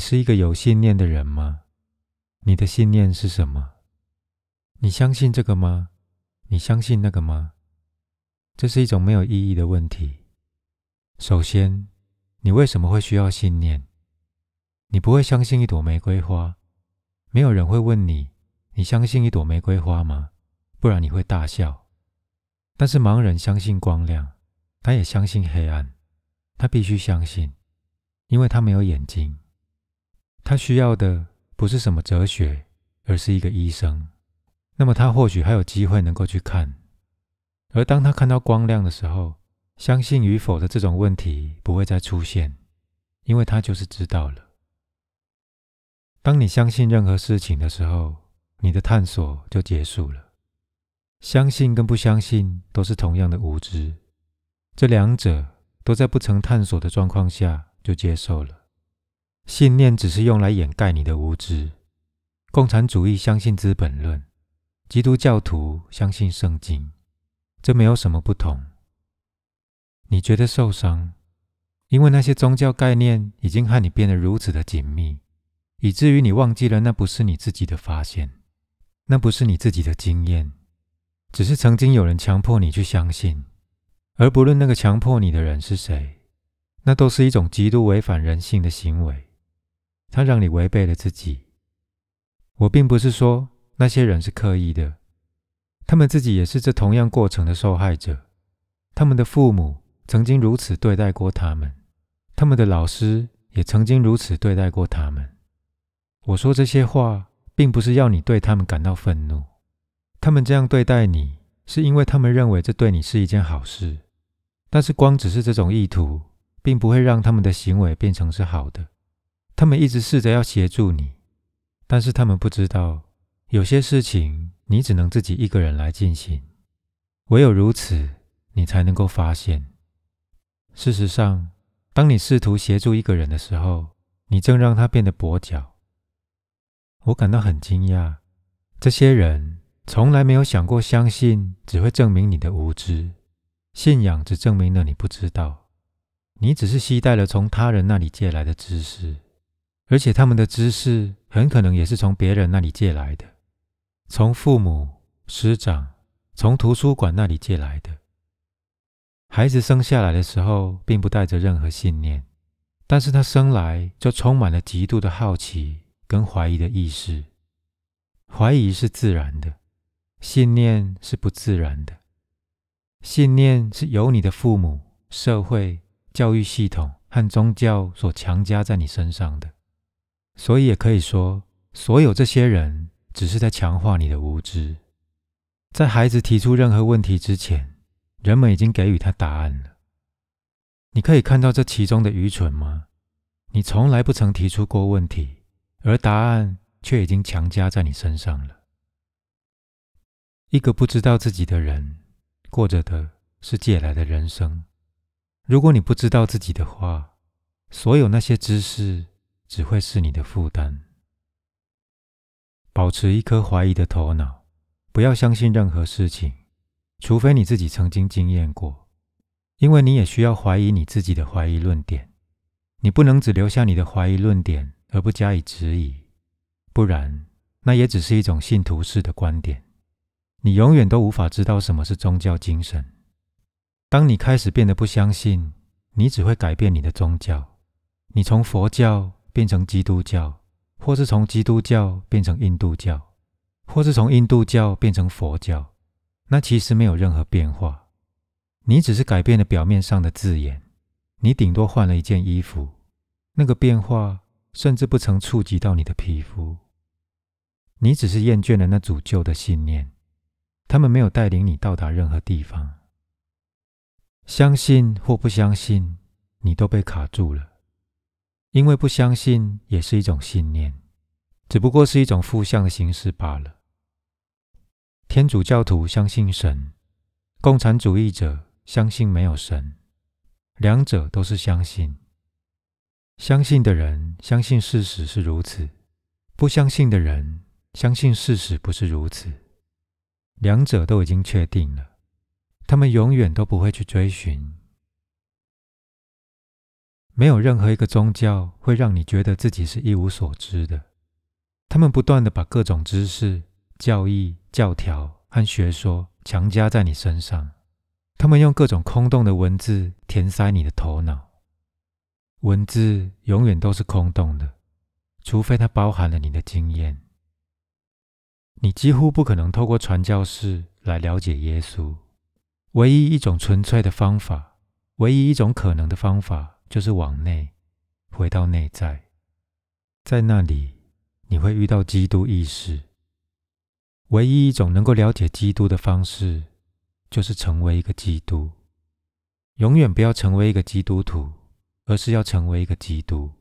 你是一个有信念的人吗？你的信念是什么？你相信这个吗？你相信那个吗？这是一种没有意义的问题。首先，你为什么会需要信念？你不会相信一朵玫瑰花，没有人会问你：你相信一朵玫瑰花吗？不然你会大笑。但是盲人相信光亮，他也相信黑暗，他必须相信，因为他没有眼睛。他需要的不是什么哲学，而是一个医生。那么他或许还有机会能够去看。而当他看到光亮的时候，相信与否的这种问题不会再出现，因为他就是知道了。当你相信任何事情的时候，你的探索就结束了。相信跟不相信都是同样的无知，这两者都在不曾探索的状况下就接受了。信念只是用来掩盖你的无知。共产主义相信《资本论》，基督教徒相信圣经，这没有什么不同。你觉得受伤，因为那些宗教概念已经和你变得如此的紧密，以至于你忘记了那不是你自己的发现，那不是你自己的经验。只是曾经有人强迫你去相信，而不论那个强迫你的人是谁，那都是一种极度违反人性的行为。他让你违背了自己。我并不是说那些人是刻意的，他们自己也是这同样过程的受害者。他们的父母曾经如此对待过他们，他们的老师也曾经如此对待过他们。我说这些话，并不是要你对他们感到愤怒。他们这样对待你，是因为他们认为这对你是一件好事。但是，光只是这种意图，并不会让他们的行为变成是好的。他们一直试着要协助你，但是他们不知道，有些事情你只能自己一个人来进行。唯有如此，你才能够发现。事实上，当你试图协助一个人的时候，你正让他变得跛脚。我感到很惊讶，这些人。从来没有想过，相信只会证明你的无知，信仰只证明了你不知道。你只是携带了从他人那里借来的知识，而且他们的知识很可能也是从别人那里借来的，从父母、师长、从图书馆那里借来的。孩子生下来的时候并不带着任何信念，但是他生来就充满了极度的好奇跟怀疑的意识。怀疑是自然的。信念是不自然的，信念是由你的父母、社会、教育系统和宗教所强加在你身上的。所以也可以说，所有这些人只是在强化你的无知。在孩子提出任何问题之前，人们已经给予他答案了。你可以看到这其中的愚蠢吗？你从来不曾提出过问题，而答案却已经强加在你身上了。一个不知道自己的人，过着的是借来的人生。如果你不知道自己的话，所有那些知识只会是你的负担。保持一颗怀疑的头脑，不要相信任何事情，除非你自己曾经经验过，因为你也需要怀疑你自己的怀疑论点。你不能只留下你的怀疑论点而不加以质疑，不然那也只是一种信徒式的观点。你永远都无法知道什么是宗教精神。当你开始变得不相信，你只会改变你的宗教。你从佛教变成基督教，或是从基督教变成印度教，或是从印度教变成佛教，那其实没有任何变化。你只是改变了表面上的字眼，你顶多换了一件衣服，那个变化甚至不曾触及到你的皮肤。你只是厌倦了那组旧的信念。他们没有带领你到达任何地方。相信或不相信，你都被卡住了，因为不相信也是一种信念，只不过是一种负向的形式罢了。天主教徒相信神，共产主义者相信没有神，两者都是相信。相信的人相信事实是如此，不相信的人相信事实不是如此。两者都已经确定了，他们永远都不会去追寻。没有任何一个宗教会让你觉得自己是一无所知的。他们不断的把各种知识、教义、教条和学说强加在你身上，他们用各种空洞的文字填塞你的头脑。文字永远都是空洞的，除非它包含了你的经验。你几乎不可能透过传教士来了解耶稣。唯一一种纯粹的方法，唯一一种可能的方法，就是往内，回到内在，在那里你会遇到基督意识。唯一一种能够了解基督的方式，就是成为一个基督。永远不要成为一个基督徒。而是要成为一个基督，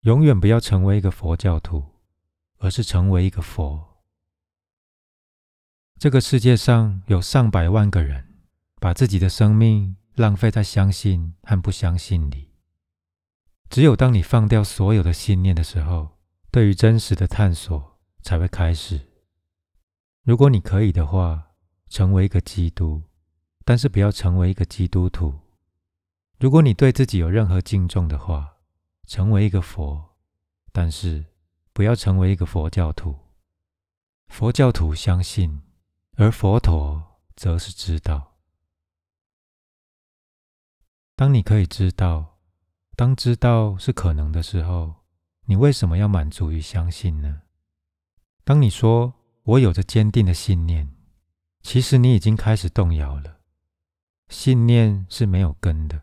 永远不要成为一个佛教徒，而是成为一个佛。这个世界上有上百万个人把自己的生命浪费在相信和不相信里。只有当你放掉所有的信念的时候，对于真实的探索才会开始。如果你可以的话，成为一个基督，但是不要成为一个基督徒。如果你对自己有任何敬重的话，成为一个佛，但是不要成为一个佛教徒。佛教徒相信，而佛陀则是知道。当你可以知道，当知道是可能的时候，你为什么要满足于相信呢？当你说我有着坚定的信念，其实你已经开始动摇了。信念是没有根的。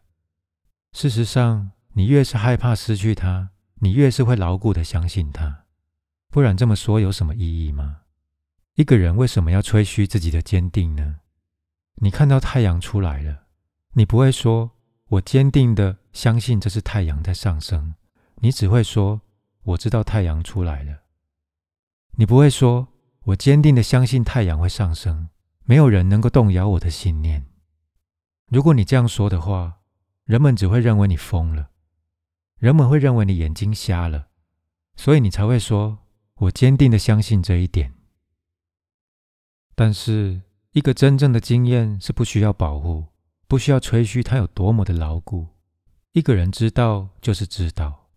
事实上，你越是害怕失去它，你越是会牢固的相信它。不然这么说有什么意义吗？一个人为什么要吹嘘自己的坚定呢？你看到太阳出来了，你不会说“我坚定的相信这是太阳在上升”，你只会说“我知道太阳出来了”。你不会说“我坚定的相信太阳会上升”，没有人能够动摇我的信念。如果你这样说的话，人们只会认为你疯了，人们会认为你眼睛瞎了，所以你才会说：“我坚定的相信这一点。”但是，一个真正的经验是不需要保护，不需要吹嘘它有多么的牢固。一个人知道就是知道，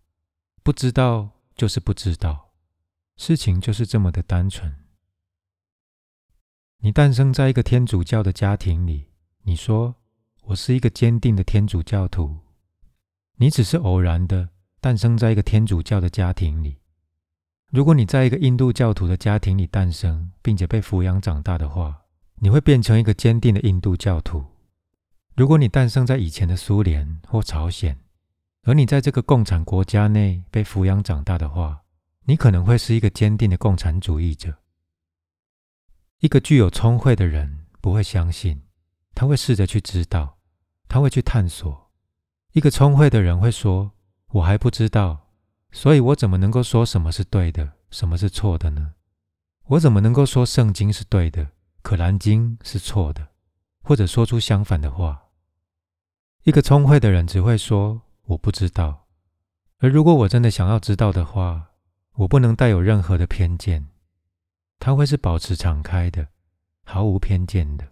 不知道就是不知道，事情就是这么的单纯。你诞生在一个天主教的家庭里，你说。我是一个坚定的天主教徒。你只是偶然的诞生在一个天主教的家庭里。如果你在一个印度教徒的家庭里诞生，并且被抚养长大的话，你会变成一个坚定的印度教徒。如果你诞生在以前的苏联或朝鲜，而你在这个共产国家内被抚养长大的话，你可能会是一个坚定的共产主义者。一个具有聪慧的人不会相信，他会试着去知道。他会去探索。一个聪慧的人会说：“我还不知道，所以我怎么能够说什么是对的，什么是错的呢？我怎么能够说圣经是对的，可兰经是错的，或者说出相反的话？”一个聪慧的人只会说：“我不知道。”而如果我真的想要知道的话，我不能带有任何的偏见。他会是保持敞开的，毫无偏见的。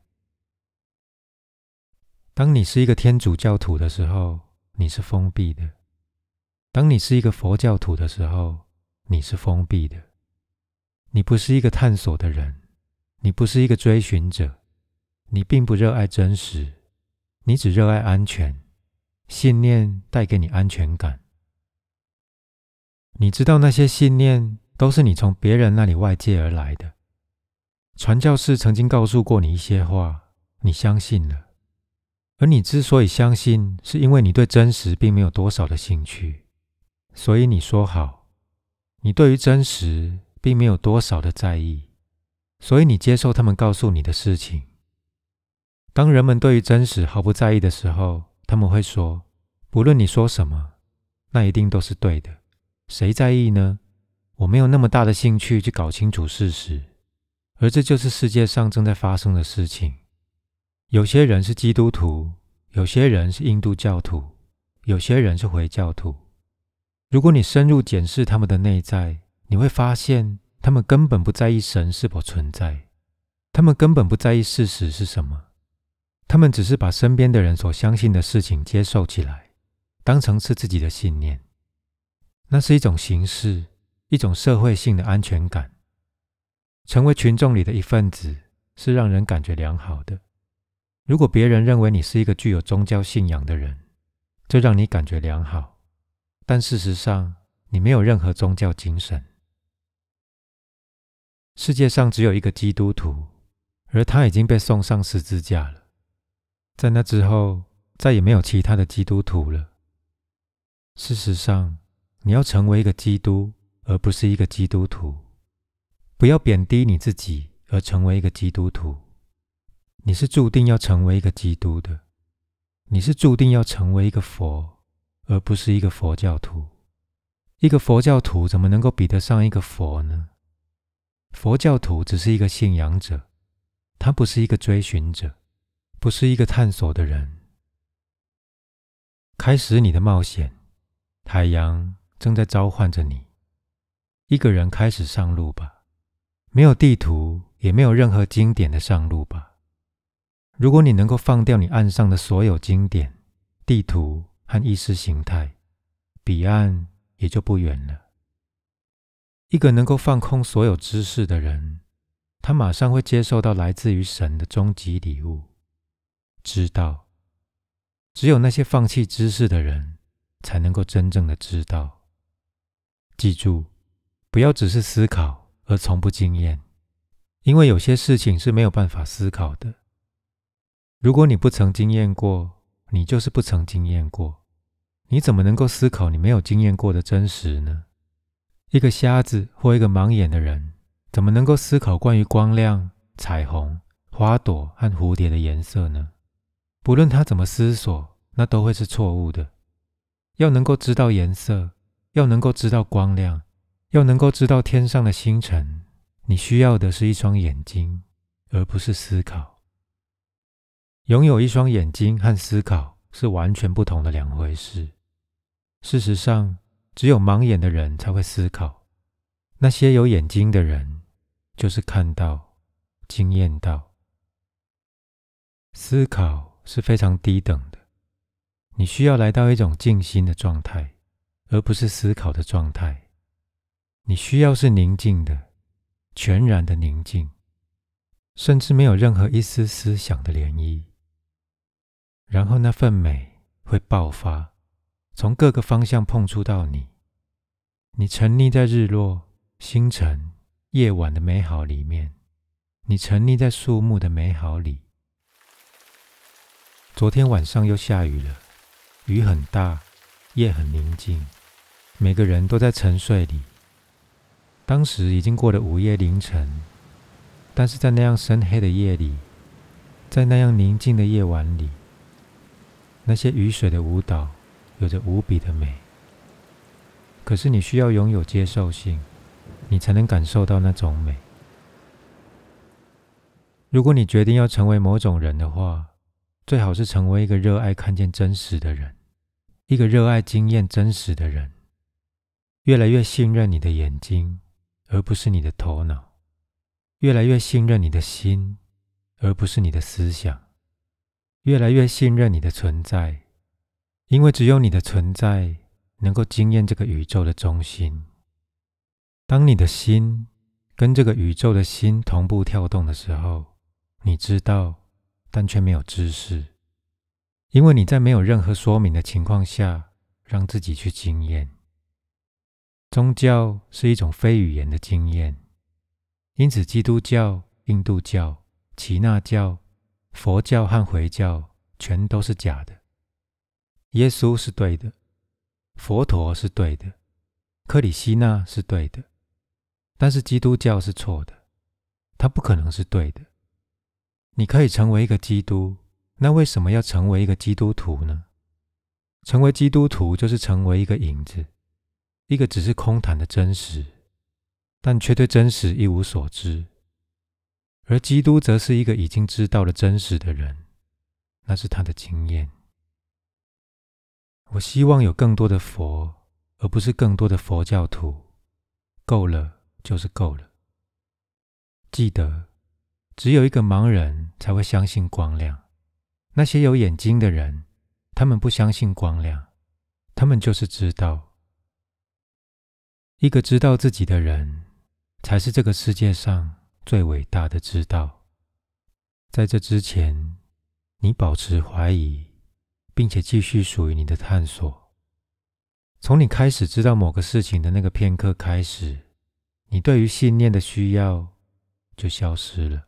当你是一个天主教徒的时候，你是封闭的；当你是一个佛教徒的时候，你是封闭的。你不是一个探索的人，你不是一个追寻者，你并不热爱真实，你只热爱安全。信念带给你安全感。你知道那些信念都是你从别人那里外界而来的。传教士曾经告诉过你一些话，你相信了。而你之所以相信，是因为你对真实并没有多少的兴趣，所以你说好，你对于真实并没有多少的在意，所以你接受他们告诉你的事情。当人们对于真实毫不在意的时候，他们会说：“不论你说什么，那一定都是对的。”谁在意呢？我没有那么大的兴趣去搞清楚事实，而这就是世界上正在发生的事情。有些人是基督徒，有些人是印度教徒，有些人是回教徒。如果你深入检视他们的内在，你会发现他们根本不在意神是否存在，他们根本不在意事实是什么，他们只是把身边的人所相信的事情接受起来，当成是自己的信念。那是一种形式，一种社会性的安全感。成为群众里的一份子，是让人感觉良好的。如果别人认为你是一个具有宗教信仰的人，这让你感觉良好。但事实上，你没有任何宗教精神。世界上只有一个基督徒，而他已经被送上十字架了。在那之后，再也没有其他的基督徒了。事实上，你要成为一个基督，而不是一个基督徒。不要贬低你自己，而成为一个基督徒。你是注定要成为一个基督的。你是注定要成为一个佛，而不是一个佛教徒。一个佛教徒怎么能够比得上一个佛呢？佛教徒只是一个信仰者，他不是一个追寻者，不是一个探索的人。开始你的冒险，海洋正在召唤着你。一个人开始上路吧。没有地图，也没有任何经典的上路吧。如果你能够放掉你岸上的所有经典、地图和意识形态，彼岸也就不远了。一个能够放空所有知识的人，他马上会接受到来自于神的终极礼物——知道。只有那些放弃知识的人，才能够真正的知道。记住，不要只是思考。而从不经验，因为有些事情是没有办法思考的。如果你不曾经验过，你就是不曾经验过。你怎么能够思考你没有经验过的真实呢？一个瞎子或一个盲眼的人，怎么能够思考关于光亮、彩虹、花朵和蝴蝶的颜色呢？不论他怎么思索，那都会是错误的。要能够知道颜色，要能够知道光亮。要能够知道天上的星辰，你需要的是一双眼睛，而不是思考。拥有一双眼睛和思考是完全不同的两回事。事实上，只有盲眼的人才会思考，那些有眼睛的人就是看到、惊艳到。思考是非常低等的，你需要来到一种静心的状态，而不是思考的状态。你需要是宁静的、全然的宁静，甚至没有任何一丝思想的涟漪。然后那份美会爆发，从各个方向碰触到你。你沉溺在日落、星辰、夜晚的美好里面，你沉溺在树木的美好里。昨天晚上又下雨了，雨很大，夜很宁静，每个人都在沉睡里。当时已经过了午夜凌晨，但是在那样深黑的夜里，在那样宁静的夜晚里，那些雨水的舞蹈有着无比的美。可是你需要拥有接受性，你才能感受到那种美。如果你决定要成为某种人的话，最好是成为一个热爱看见真实的人，一个热爱经验真实的人，越来越信任你的眼睛。而不是你的头脑，越来越信任你的心，而不是你的思想，越来越信任你的存在，因为只有你的存在能够惊艳这个宇宙的中心。当你的心跟这个宇宙的心同步跳动的时候，你知道，但却没有知识，因为你在没有任何说明的情况下，让自己去经验。宗教是一种非语言的经验，因此基督教、印度教、耆那教、佛教和回教全都是假的。耶稣是对的，佛陀是对的，克里希那是对的，但是基督教是错的，它不可能是对的。你可以成为一个基督，那为什么要成为一个基督徒呢？成为基督徒就是成为一个影子。一个只是空谈的真实，但却对真实一无所知；而基督则是一个已经知道了真实的人，那是他的经验。我希望有更多的佛，而不是更多的佛教徒。够了，就是够了。记得，只有一个盲人才会相信光亮。那些有眼睛的人，他们不相信光亮，他们就是知道。一个知道自己的人，才是这个世界上最伟大的知道。在这之前，你保持怀疑，并且继续属于你的探索。从你开始知道某个事情的那个片刻开始，你对于信念的需要就消失了。